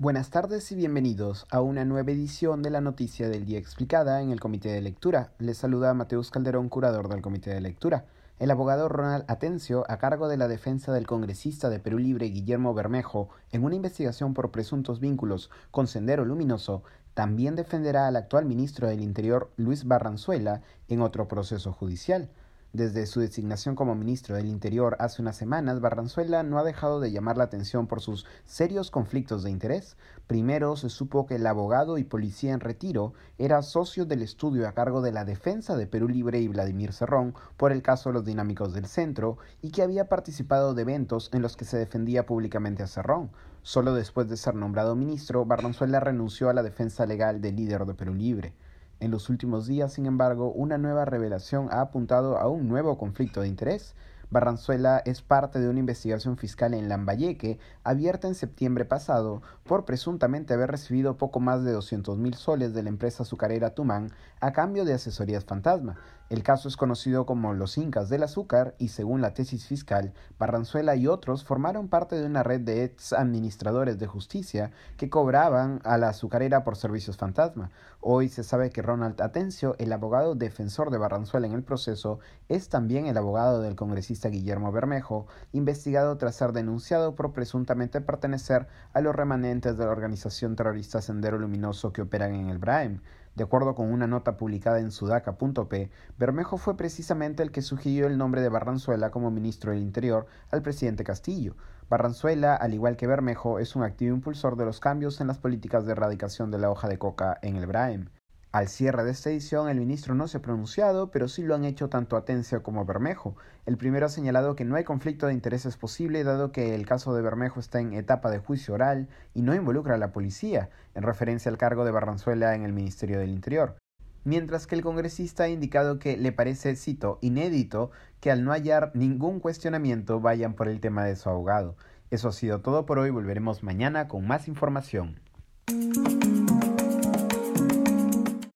Buenas tardes y bienvenidos a una nueva edición de la Noticia del Día Explicada en el Comité de Lectura. Les saluda Mateus Calderón, curador del Comité de Lectura. El abogado Ronald Atencio, a cargo de la defensa del congresista de Perú Libre Guillermo Bermejo en una investigación por presuntos vínculos con Sendero Luminoso, también defenderá al actual ministro del Interior Luis Barranzuela en otro proceso judicial. Desde su designación como ministro del Interior hace unas semanas, Barranzuela no ha dejado de llamar la atención por sus serios conflictos de interés. Primero se supo que el abogado y policía en retiro era socio del estudio a cargo de la defensa de Perú Libre y Vladimir Cerrón por el caso de los dinámicos del centro y que había participado de eventos en los que se defendía públicamente a Cerrón. Solo después de ser nombrado ministro, Barranzuela renunció a la defensa legal del líder de Perú Libre. En los últimos días, sin embargo, una nueva revelación ha apuntado a un nuevo conflicto de interés. Barranzuela es parte de una investigación fiscal en Lambayeque, abierta en septiembre pasado, por presuntamente haber recibido poco más de 200 mil soles de la empresa azucarera Tumán a cambio de asesorías fantasma. El caso es conocido como los Incas del Azúcar y según la tesis fiscal, Barranzuela y otros formaron parte de una red de ex administradores de justicia que cobraban a la azucarera por servicios fantasma. Hoy se sabe que Ronald Atencio, el abogado defensor de Barranzuela en el proceso, es también el abogado del congresista Guillermo Bermejo, investigado tras ser denunciado por presuntamente pertenecer a los remanentes de la organización terrorista Sendero Luminoso que operan en el Braem. De acuerdo con una nota publicada en sudaca.p, Bermejo fue precisamente el que sugirió el nombre de Barranzuela como ministro del Interior al presidente Castillo. Barranzuela, al igual que Bermejo, es un activo impulsor de los cambios en las políticas de erradicación de la hoja de coca en el Braem. Al cierre de esta edición, el ministro no se ha pronunciado, pero sí lo han hecho tanto Atencia como Bermejo. El primero ha señalado que no hay conflicto de intereses posible, dado que el caso de Bermejo está en etapa de juicio oral y no involucra a la policía, en referencia al cargo de Barranzuela en el Ministerio del Interior. Mientras que el congresista ha indicado que le parece, cito, inédito que al no hallar ningún cuestionamiento vayan por el tema de su abogado. Eso ha sido todo por hoy, volveremos mañana con más información.